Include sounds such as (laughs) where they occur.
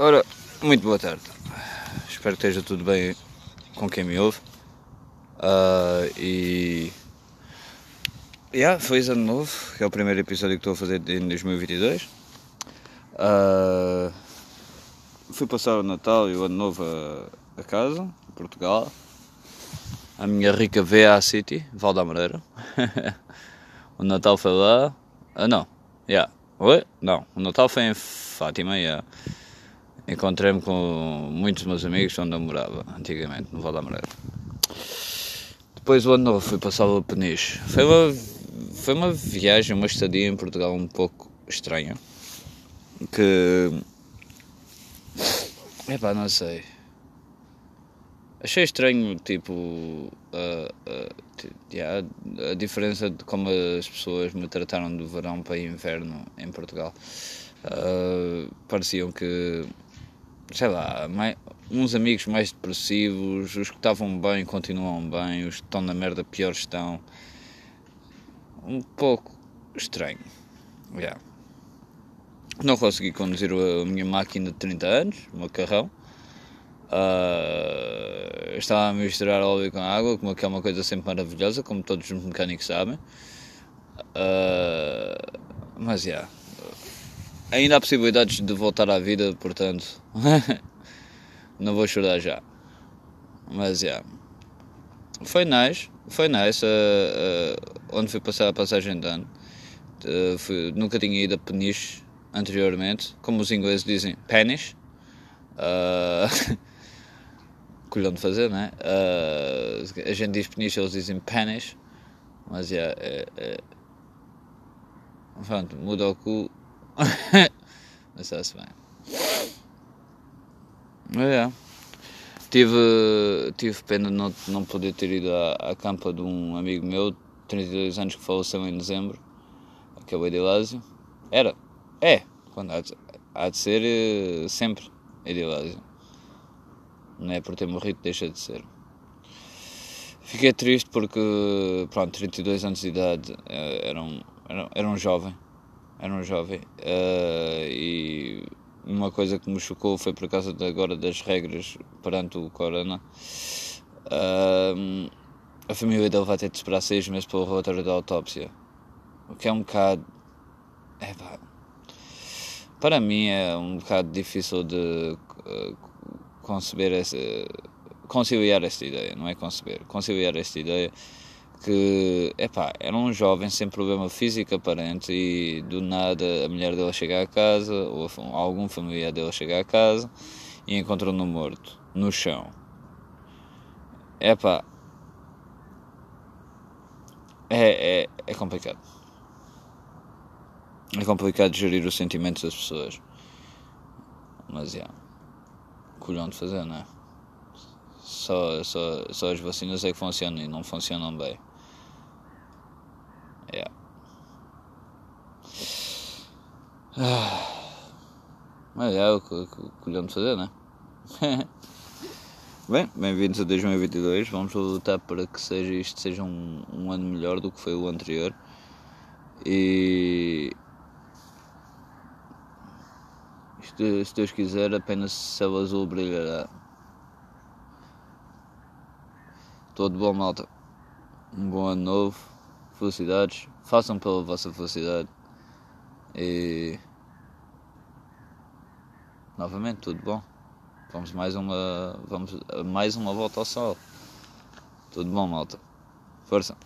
Ora, muito boa tarde. Espero que esteja tudo bem com quem me ouve. Uh, e. Yeah, feliz ano novo, que é o primeiro episódio que estou a fazer em 2022. Uh, ah, fui passar o Natal e o Ano Novo a, a casa, em Portugal. A minha rica VA City, Val da Moreira. (laughs) o Natal foi lá. Ah, não. Yeah. Oi? Não. O Natal foi em Fátima, yeah. Encontrei-me com muitos meus amigos onde eu morava, antigamente, no Val Moreira. Depois o ano novo fui passar o Peniche. Foi uma, foi uma viagem, uma estadia em Portugal um pouco estranha. Que. Epá, não sei. Achei estranho, tipo, a, a, a diferença de como as pessoas me trataram do verão para inverno em Portugal. Uh, pareciam que sei lá, mais, uns amigos mais depressivos, os que estavam bem continuam bem, os que estão na merda pior estão. Um pouco estranho. Yeah. Não consegui conduzir a minha máquina de 30 anos, o meu carrão. Uh, estava a misturar óleo com água, como que é uma coisa sempre maravilhosa, como todos os mecânicos sabem. Uh, mas. Yeah ainda há possibilidades de voltar à vida, portanto, (laughs) não vou chorar já. Mas. Yeah. Foi nice, foi nice. Uh, uh, onde fui passar a passagem de ano. Uh, fui, nunca tinha ido a Peniche anteriormente, como os ingleses dizem, Peniche. Uh, (laughs) colhão de fazer, né? Uh, a gente diz Peniche, eles dizem Peniche. Mas, yeah, é, é... Pronto, muda o cu (laughs) Mas está-se bem. É. Tive, tive pena de não, não poder ter ido à, à campa de um amigo meu, 32 anos, que faleceu em dezembro, que é o Edilásio. Era, é, quando há de, há de ser eh, sempre Edilásio. Não é por ter morrido, deixa de ser. Fiquei triste porque, pronto, 32 anos de idade, eh, era um, era, era um jovem era um jovem uh, e uma coisa que me chocou foi por causa de agora das regras perante o corona. Uh, a família dele vai ter de esperar seis meses pelo relatório da autópsia, o que é um bocado. É, pá, para mim é um bocado difícil de uh, conceber essa, conciliar esta ideia, não é conceber, conciliar esta ideia que epá, era um jovem sem problema físico aparente e do nada a mulher dele chega a casa ou algum familiar dele chega a casa e encontrou-no morto no chão. Epá, é, é, é complicado. É complicado gerir os sentimentos das pessoas. Mas é. Yeah, colhão de fazer, não é? Só, só, só as vacinas é que funcionam e não funcionam bem. Yeah. Ah. Mas é o que colhão de fazer, né? (laughs) Bem, bem-vindos a 2022. Vamos lutar para que seja isto seja um, um ano melhor do que foi o anterior. E se Deus quiser, apenas céu azul brilhará. Todo bom, malta. Um bom ano novo felicidades, façam pela vossa felicidade e novamente tudo bom. Vamos mais uma vamos mais uma volta ao sol. Tudo bom, malta. Força.